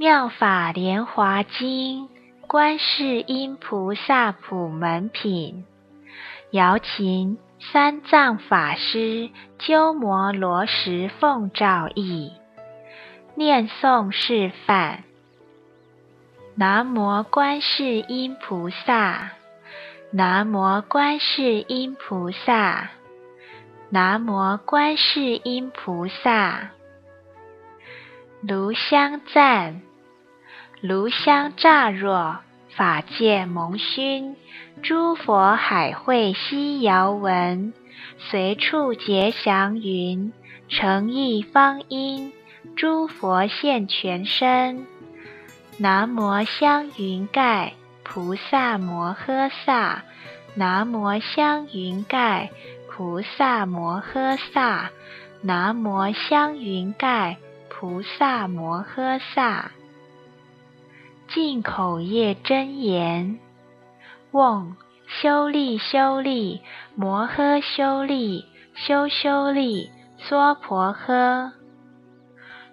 妙法莲华经》观世音菩萨普门品，姚琴三藏法师鸠摩罗什奉诏译，念诵示范。南无观世音菩萨，南无观世音菩萨，南无观世音菩萨。炉香赞，炉香乍若，法界蒙熏，诸佛海会悉遥闻，随处结祥云，诚意方音，诸佛现全身。南无香云盖菩萨摩诃萨，南无香云盖菩萨摩诃萨，南无香云盖。菩萨摩诃萨，净口业真言：嗡修利修利摩诃修利修修利娑婆诃。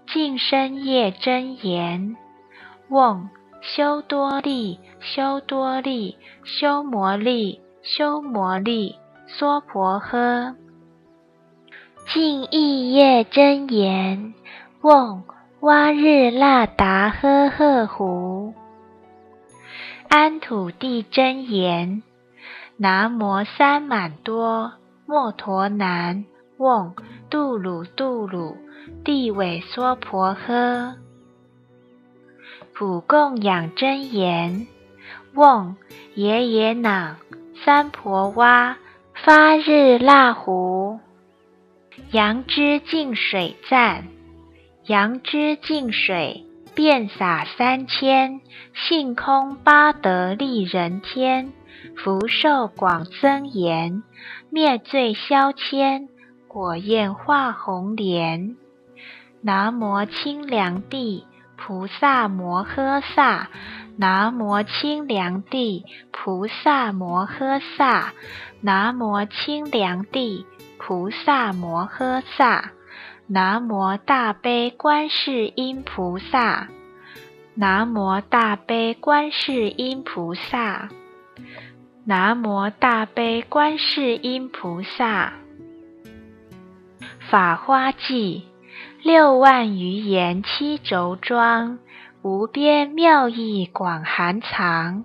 净身业真言：嗡修多利修多利修摩利修摩利娑婆诃。净意业真言。嗡哇日那达呵呵胡，安土地真言：南无三满多摩陀南，嗡杜鲁杜鲁地尾娑婆诃。普供养真言：嗡耶耶囊三婆哇发日那胡，羊之净水赞。杨枝净水，遍洒三千，性空八德利人天，福寿广增延，灭罪消迁，果焰化红莲。南无清凉地菩萨摩诃萨，南无清凉地菩萨摩诃萨，南无清凉地菩萨摩诃萨。南无大悲观世音菩萨，南无大悲观世音菩萨，南无大悲观世音菩萨。法花记，六万余言七轴装，无边妙义广含藏。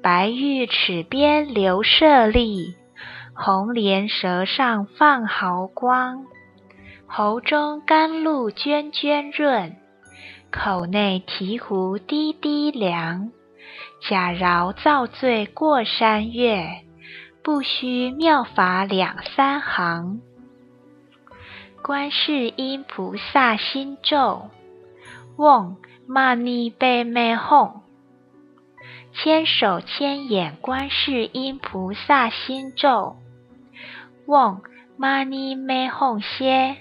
白玉齿边流舍利，红莲舌上放毫光。喉中甘露涓涓润，口内醍醐滴滴凉。假饶造罪过山岳，不须妙法两三行。观世音菩萨心咒：嗡嘛呢呗咪吽。千手千眼观世音菩萨心咒：嗡嘛呢咪吽歇。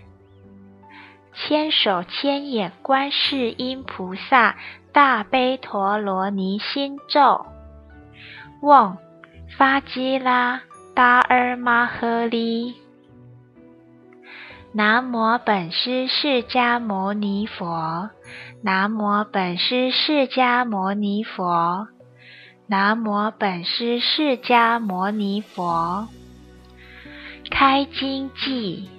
千手千眼观世音菩萨大悲陀罗尼心咒：嗡发基拉达尔玛诃利。南无本师释迦牟尼佛。南无本师释迦牟尼佛。南无本师释迦牟尼佛。开经偈。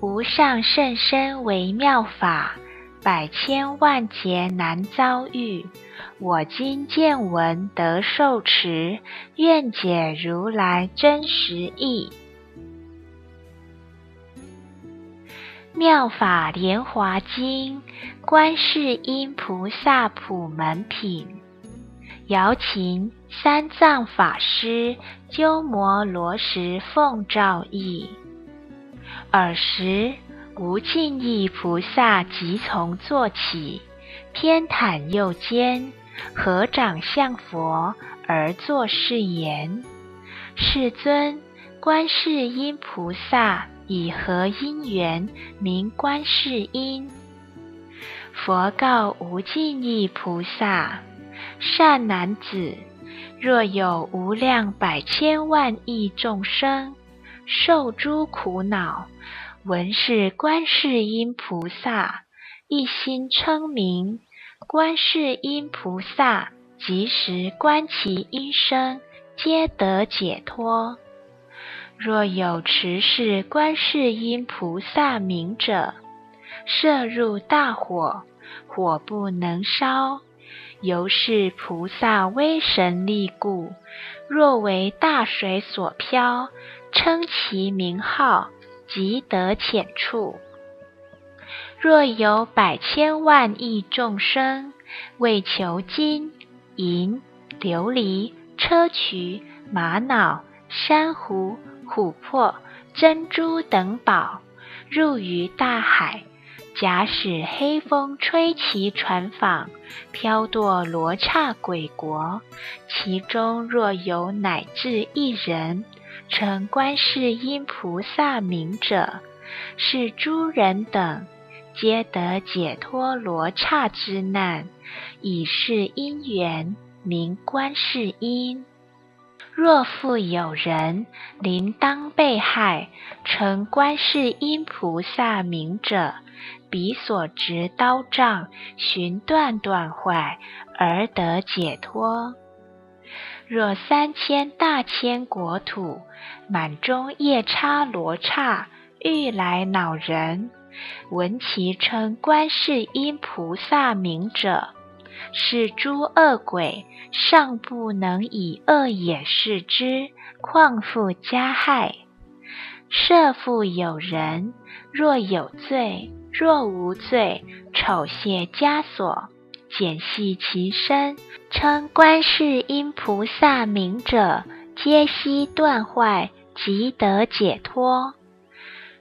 无上甚深微妙法，百千万劫难遭遇。我今见闻得受持，愿解如来真实义。妙法莲华经，观世音菩萨普门品，瑶琴三藏法师鸠摩罗什奉诏译。尔时，无尽意菩萨即从坐起，偏袒右肩，合掌向佛而作是言：“世尊，观世音菩萨以何因缘名观世音？”佛告无尽意菩萨：“善男子，若有无量百千万亿众生。”受诸苦恼，闻是观世音菩萨，一心称名，观世音菩萨即时观其音声，皆得解脱。若有持是观世音菩萨名者，射入大火，火不能烧，由是菩萨威神力故。若为大水所漂，称其名号，即得浅处。若有百千万亿众生，为求金银琉璃砗磲玛瑙珊瑚琥珀珍珠等宝，入于大海，假使黑风吹其船舫，飘堕罗刹鬼国。其中若有乃至一人，成观世音菩萨名者，是诸人等。皆得解脱罗刹之难，以是因缘名观世音。若复有人临当被害，成观世音菩萨名者，彼所执刀杖寻断断坏，而得解脱。若三千大千国土满中夜叉罗刹，欲来恼人。闻其称观世音菩萨名者，是诸恶鬼尚不能以恶眼视之，况复加害？设复有人，若有罪，若无罪，丑卸枷锁，简系其身，称观世音菩萨名者，皆悉断坏，即得解脱。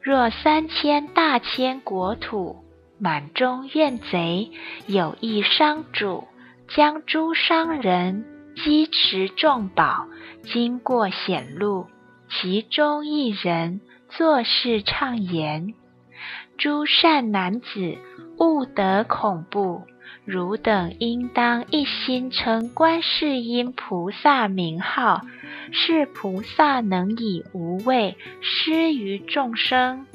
若三千大千国土满中怨贼，有一商主将诸商人积持重宝，经过险路，其中一人作事畅言：“诸善男子，勿得恐怖。汝等应当一心称观世音菩萨名号。”是菩萨能以无畏施于众生。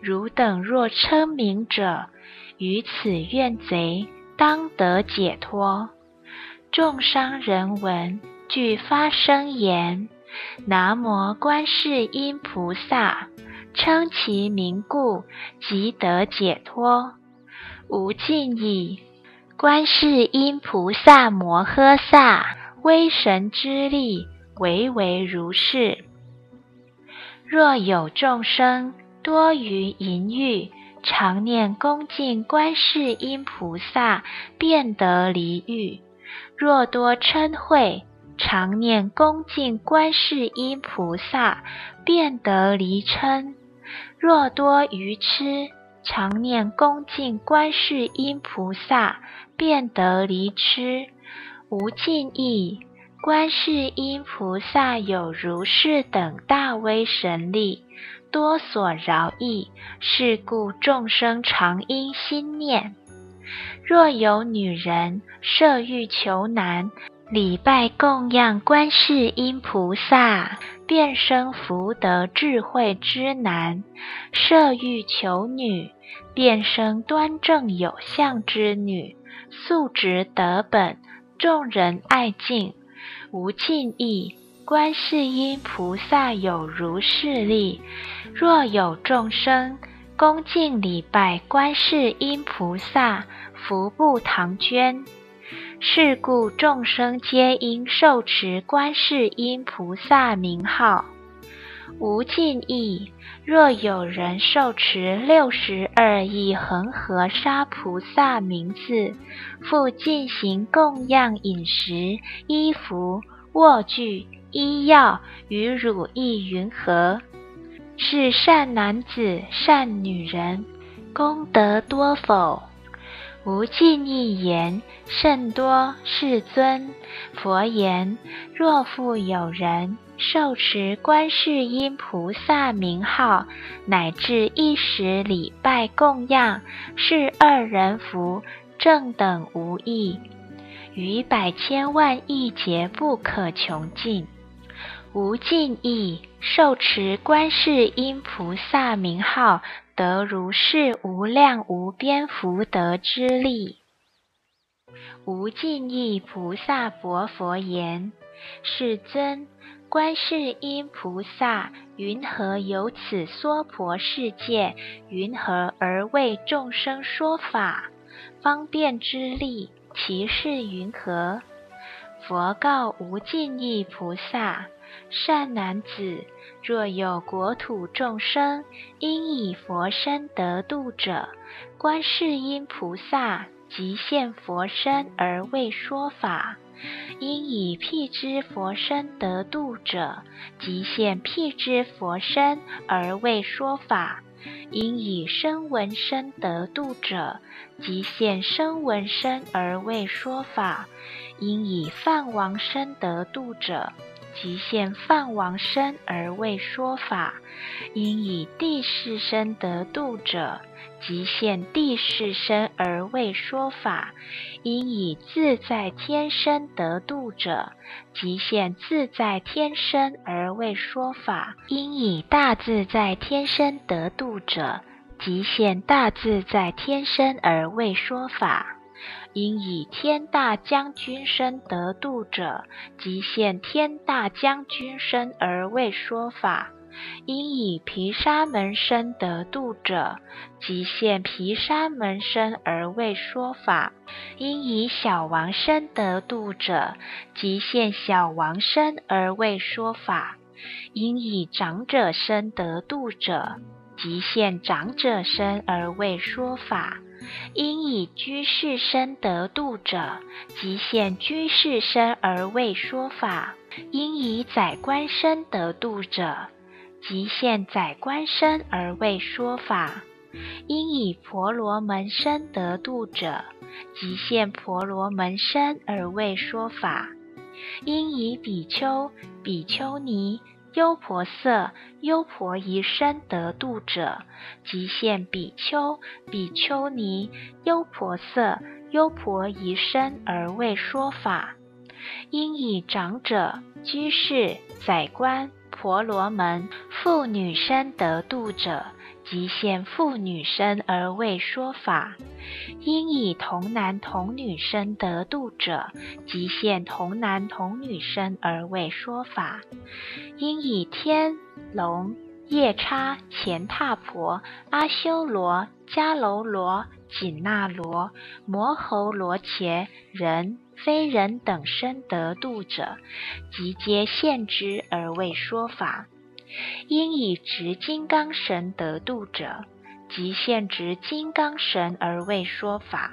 汝等若称名者，于此怨贼当得解脱。众商人闻，俱发声言：“南无观世音菩萨，称其名故，即得解脱。”无尽意，观世音菩萨摩诃萨威神之力。唯唯如是。若有众生多于淫欲，常念恭敬观世音菩萨，便得离欲；若多嗔恚，常念恭敬观世音菩萨，便得离嗔；若多愚痴，常念恭敬观世音菩萨，便得离痴。无尽意。观世音菩萨有如是等大威神力，多所饶益，是故众生常应心念。若有女人设欲求男，礼拜供养观世音菩萨，便生福德智慧之男；设欲求女，便生端正有相之女，素质德本，众人爱敬。无尽意，观世音菩萨有如是力。若有众生恭敬礼拜观世音菩萨，福不唐捐。是故众生皆应受持观世音菩萨名号。无尽意，若有人受持六十二亿恒河沙菩萨名字，复进行供养饮食、衣服、卧具、医药与乳液云何？是善男子、善女人，功德多否？无尽意言甚多，世尊。佛言：若复有人。受持观世音菩萨名号，乃至一时礼拜供养，是二人福正等无异，于百千万亿劫不可穷尽，无尽意。受持观世音菩萨名号，得如是无量无边福德之力。无尽意菩萨薄佛言：“世尊，观世音菩萨云何有此娑婆世界？云何而为众生说法？方便之力，其事云何？”佛告无尽意菩萨：“善男子，若有国土众生因以佛身得度者，观世音菩萨。”即现佛身而为说法，因以辟支佛身得度者，即现辟支佛身而为说法；因以声闻身得度者，即现声闻身而为说法；因以梵王身得度者，即现梵王身而为说法；因以地势身得度者。即现地势身而为说法，因以自在天身得度者，即现自在天身而为说法；因以大自在天身得度者，即现大自在天身而为说法；因以天大将军身得度者，即现天大将军身而为说法。因以毗沙门身得度者，即现毗沙门身而为说法；因以小王身得度者，即现小王身而为说法；因以长者身得度者，即现长者身而为说法；因以居士身得度者，即现居士身而为说法；因以宰官身得度者。即现宰官身而为说法，因以婆罗门身得度者，即现婆罗门身而为说法；因以比丘、比丘尼、优婆塞、优婆夷身得度者，即现比丘、比丘尼、优婆塞、优婆夷身而为说法；应以长者、居士、宰官。婆罗门妇女身得度者，即现妇女身而为说法；因以童男童女身得度者，即现童男童女身而为说法；因以天龙夜叉乾闼婆阿修罗迦楼罗紧那罗摩喉罗伽人。非人等身得度者，即皆现之而为说法；因以执金刚神得度者，即现执金刚神而为说法。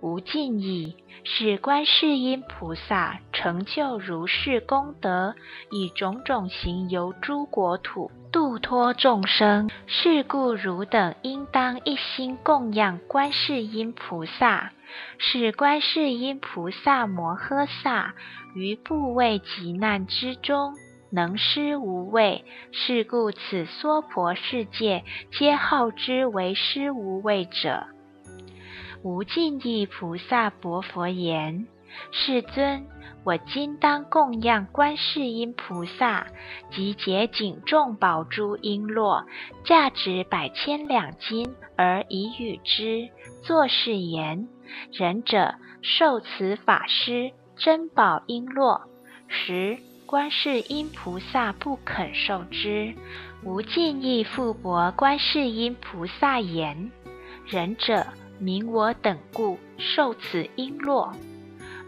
无尽意，是观世音菩萨成就如是功德，以种种行游诸国土，度脱众生。是故汝等应当一心供养观世音菩萨。使观世音菩萨摩诃萨于怖畏极难之中，能施无畏。是故此娑婆世界，皆号之为施无畏者。无尽意菩萨薄佛言：“世尊，我今当供养观世音菩萨，集结锦众宝珠璎珞，价值百千两金，而以与之。作是言：仁者受此法师珍宝璎珞，十观世音菩萨不肯受之。无尽意复薄观世音菩萨言：仁者。”名我等故受此璎珞。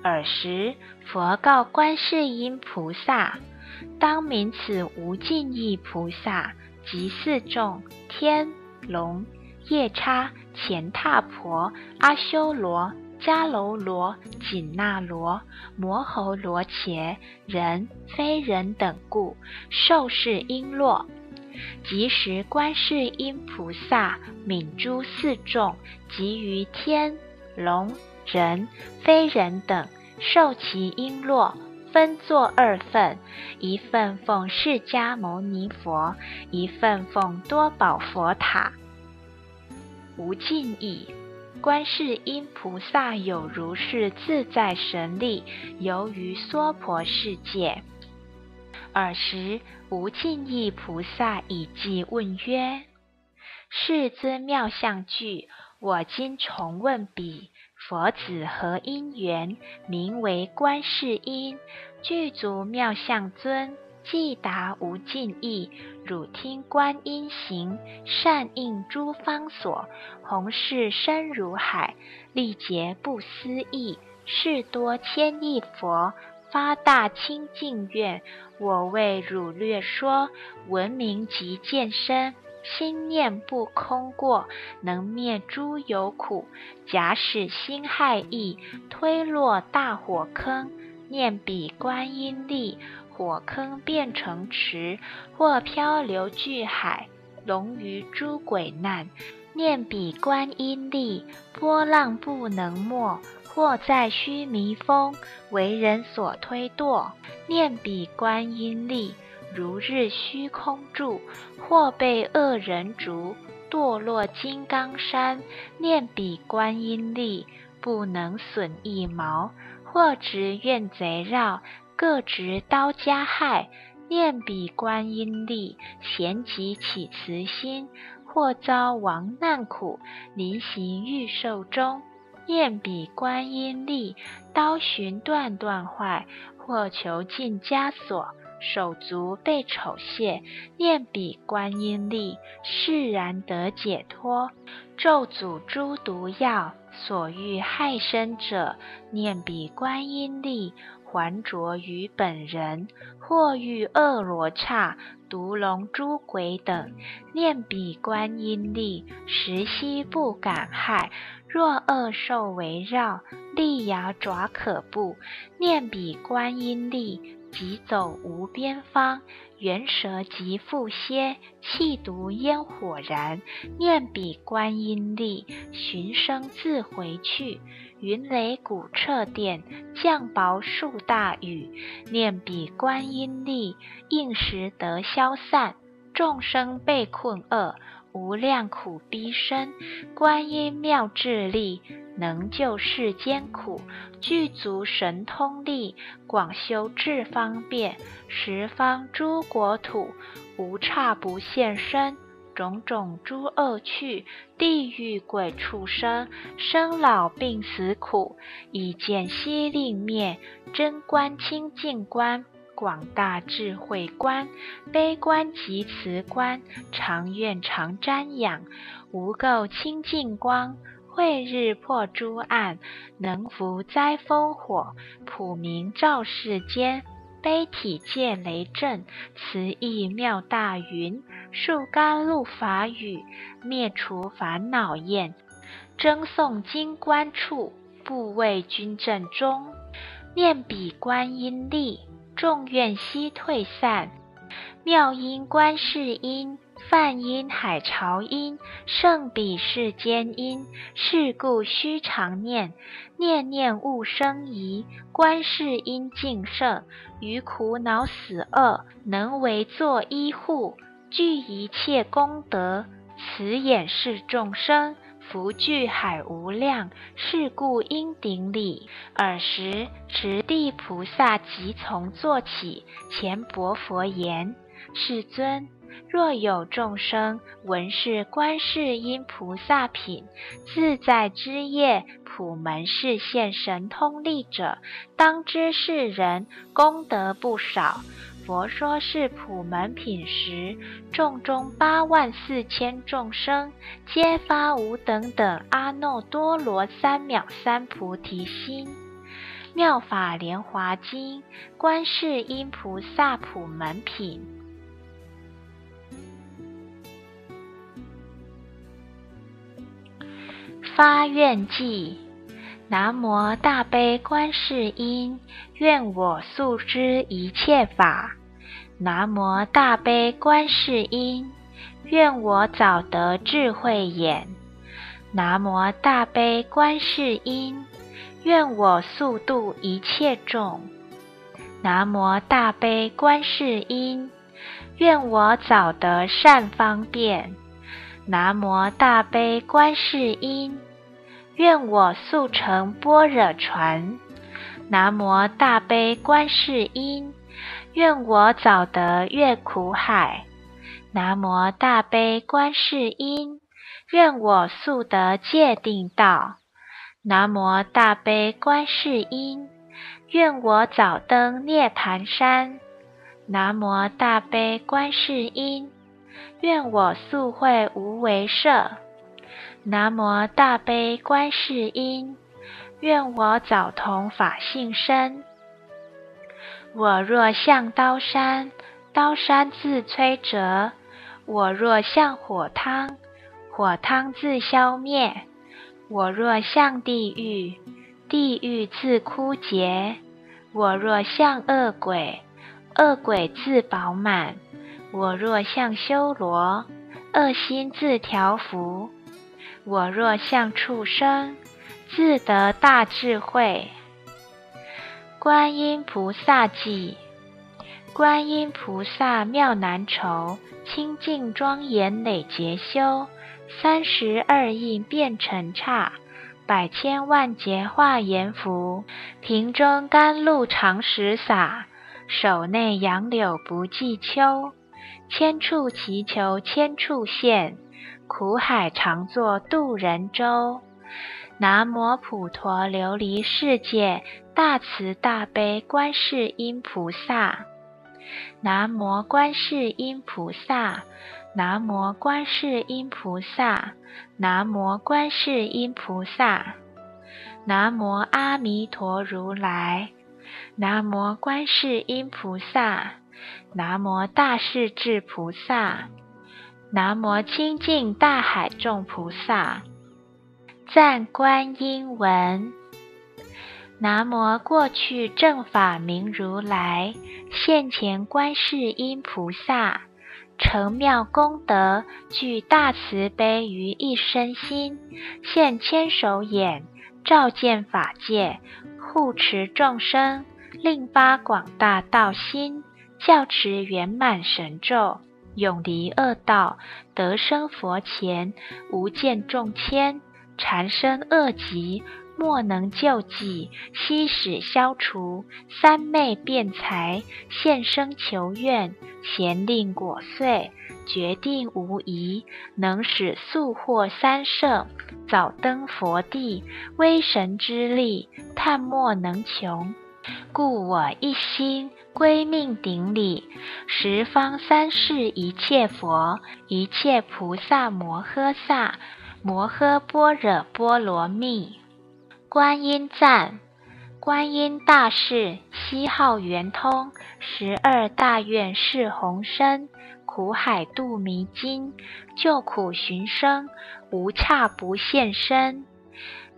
尔时，佛告观世音菩萨：“当名此无尽意菩萨，即四众天龙夜叉乾闼婆阿修罗迦楼罗紧那罗摩喉罗伽人非人等故受是璎珞。”即时，观世音菩萨悯诸四众，及于天龙人非人等，受其璎珞，分作二份：一份奉释迦牟尼佛，一份奉多宝佛塔。无尽意，观世音菩萨有如是自在神力，游于娑婆世界。尔时，无尽意菩萨以偈问曰：“世尊妙相具，我今重问彼：佛子何因缘，名为观世音。具足妙相尊，既达无尽意。汝听观音行，善应诸方所。弘誓深如海，力竭不思议。事多千亿佛，发大清净愿。我为汝略说，闻名即见身。心念不空过，能灭诸有苦。假使心害意，推落大火坑。念彼观音力，火坑变成池，或漂流巨海，龙于诸鬼难。念彼观音力，波浪不能没。或在须弥峰，为人所推堕。念彼观音力。如日虚空住，或被恶人逐，堕落金刚山。念彼观音力，不能损一毛；或执怨贼绕，各执刀加害。念彼观音力，咸集起慈心；或遭亡难苦，临行欲寿终。念彼观音力，刀寻断断坏；或囚禁枷锁。手足被丑亵，念彼观音力，释然得解脱。咒诅诸毒药，所欲害身者，念彼观音力，还着于本人。或遇恶罗刹、毒龙、诸鬼等，念彼观音力，时悉不敢害。若恶兽围绕，利牙爪可怖，念彼观音力。即走无边方，猿蛇即复歇，气毒烟火燃。念彼观音力，寻声自回去。云雷鼓彻电，降雹数大雨。念彼观音力，应时得消散。众生被困厄。无量苦逼身，观音妙智力，能救世间苦。具足神通力，广修智方便，十方诸国土，无刹不现身。种种诸恶趣，地狱鬼畜生，生老病死苦，以见悉令灭。真观清净观。广大智慧观，悲观及慈观，常愿常瞻仰，无垢清净光，慧日破诸暗，能伏灾风火，普明照世间，悲体戒雷震，慈意妙大云，树甘露法雨，灭除烦恼厌，争诵经观处，不畏军阵中，念彼观音力。众愿悉退散，妙音观世音，梵音海潮音，胜彼世间音。是故须常念，念念勿生疑。观世音净圣，于苦恼死厄，能为作依护，具一切功德。此眼是众生。福聚海无量，是故应顶礼。尔时，持地菩萨即从坐起，前薄佛言：“世尊，若有众生闻是观世音菩萨品自在之业，普门示现神通力者，当知是人功德不少。”佛说是普门品时，众中八万四千众生，皆发无等等阿耨多罗三藐三菩提心。妙法莲华经，观世音菩萨普门品。发愿记：南无大悲观世音。愿我速知一切法，南无大悲观世音。愿我早得智慧眼，南无大悲观世音。愿我速度一切众，南无大悲观世音。愿我早得善方便，南无大悲观世音。愿我速成般若船。南无大悲观世音，愿我早得越苦海。南无大悲观世音，愿我速得界定道。南无大悲观世音，愿我早登涅盘山。南无大悲观世音，愿我速会无为舍。南无大悲观世音，愿我早同法性身。我若向刀山，刀山自摧折；我若向火汤，火汤自消灭；我若向地狱，地狱自枯竭；我若向恶鬼，恶鬼自饱满；我若向修罗，恶心自调伏；我若向畜生，自得大智慧。观音菩萨记，观音菩萨妙难酬，清净庄严累劫修，三十二应变成刹，百千万劫化阎浮，瓶中甘露常时洒，手内杨柳不计秋，千处祈求千处现，苦海常作渡人舟。南无普陀琉璃世界大慈大悲观世音菩萨。南无观世音菩萨。南无观世音菩萨。南无观世音菩萨。南无阿弥陀如来。南无观世音菩萨。南无大势至菩萨。南无清净大海众菩萨。赞观音文：南无过去正法明如来，现前观世音菩萨，成妙功德，具大慈悲于一身心，现千手眼，照见法界，护持众生，令发广大道心，教持圆满神咒，永离恶道，得生佛前，无见众千。缠身恶疾，莫能救济；悉使消除。三昧辩才，现身求愿，咸令果遂，决定无疑，能使速获三圣，早登佛地。威神之力，叹莫能穷。故我一心归命顶礼，十方三世一切佛，一切菩萨摩诃萨。摩诃般若波罗蜜，观音赞，观音大士，西号圆通，十二大愿是宏深，苦海度迷津，救苦寻生，无差不现身。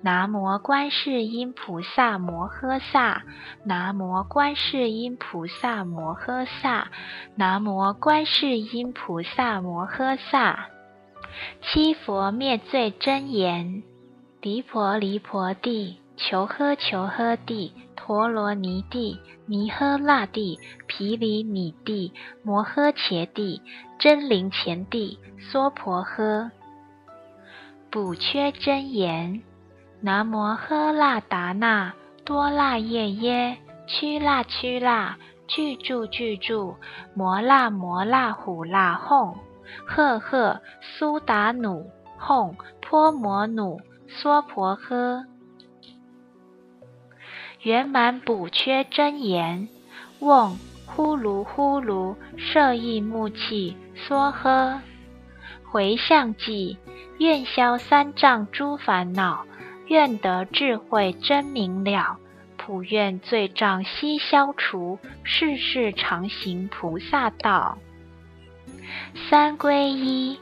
南无观世音菩萨摩诃萨，南无观世音菩萨摩诃萨，南无观世音菩萨摩诃萨。七佛灭罪真言：离婆离婆地，求诃求诃地，陀罗尼地，尼诃那地，毗梨米地，摩诃伽地，真灵前地，娑婆诃。补缺真言：南无诃那达那多那夜耶，屈那屈那，具住具住，摩那摩那虎那吽。赫赫苏达努吽婆摩努娑婆诃，圆满补缺真言，嗡呼噜呼噜摄意木气梭诃，回向偈，愿消三障诸烦恼，愿得智慧真明了，普愿罪障悉消除，世世常行菩萨道。三皈依，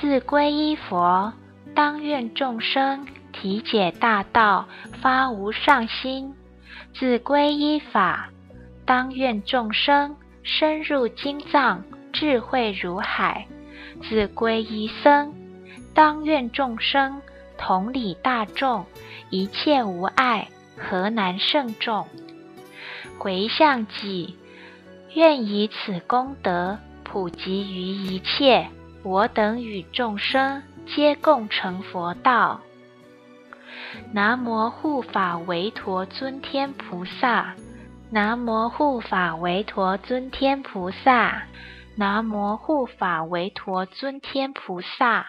自皈依佛，当愿众生体解大道，发无上心；自皈依法，当愿众生深入经藏，智慧如海；自皈依僧，当愿众生同理大众，一切无碍，何难胜众？回向己，愿以此功德。普及于一切，我等与众生皆共成佛道。南无护法维陀尊天菩萨，南无护法维陀尊天菩萨，南无护法维陀尊天菩萨。